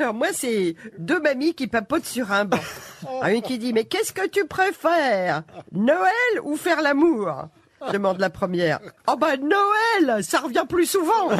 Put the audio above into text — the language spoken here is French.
Alors moi, c'est deux mamies qui papotent sur un banc. Ah, Une qui dit, mais qu'est-ce que tu préfères Noël ou faire l'amour? Demande la première. Oh bah Noël, ça revient plus souvent.